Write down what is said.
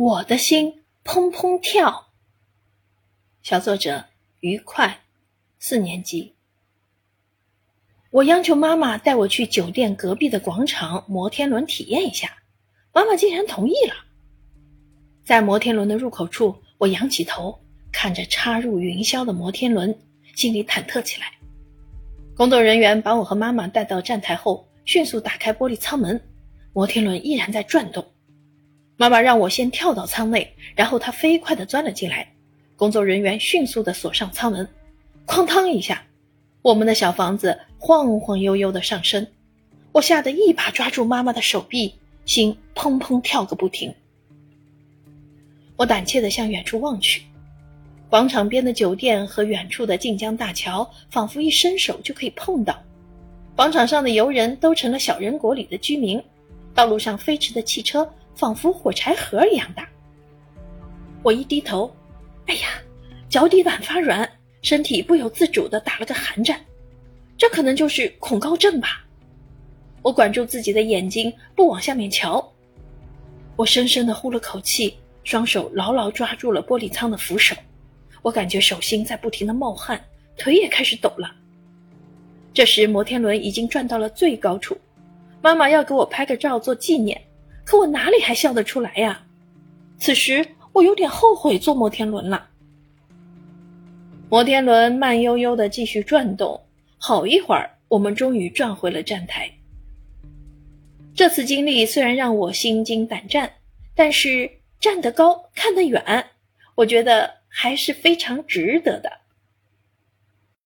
我的心砰砰跳。小作者愉快，四年级。我央求妈妈带我去酒店隔壁的广场摩天轮体验一下，妈妈竟然同意了。在摩天轮的入口处，我仰起头看着插入云霄的摩天轮，心里忐忑起来。工作人员把我和妈妈带到站台后，迅速打开玻璃舱门，摩天轮依然在转动。妈妈让我先跳到舱内，然后她飞快地钻了进来。工作人员迅速地锁上舱门，哐当一下，我们的小房子晃晃悠悠地上升。我吓得一把抓住妈妈的手臂，心砰砰跳个不停。我胆怯地向远处望去。广场边的酒店和远处的晋江大桥，仿佛一伸手就可以碰到。广场上的游人都成了小人国里的居民，道路上飞驰的汽车仿佛火柴盒一样大。我一低头，哎呀，脚底板发软，身体不由自主地打了个寒战。这可能就是恐高症吧。我管住自己的眼睛，不往下面瞧。我深深地呼了口气，双手牢牢抓住了玻璃舱的扶手。我感觉手心在不停的冒汗，腿也开始抖了。这时，摩天轮已经转到了最高处，妈妈要给我拍个照做纪念，可我哪里还笑得出来呀？此时，我有点后悔坐摩天轮了。摩天轮慢悠悠的继续转动，好一会儿，我们终于转回了站台。这次经历虽然让我心惊胆战，但是站得高，看得远，我觉得。还是非常值得的。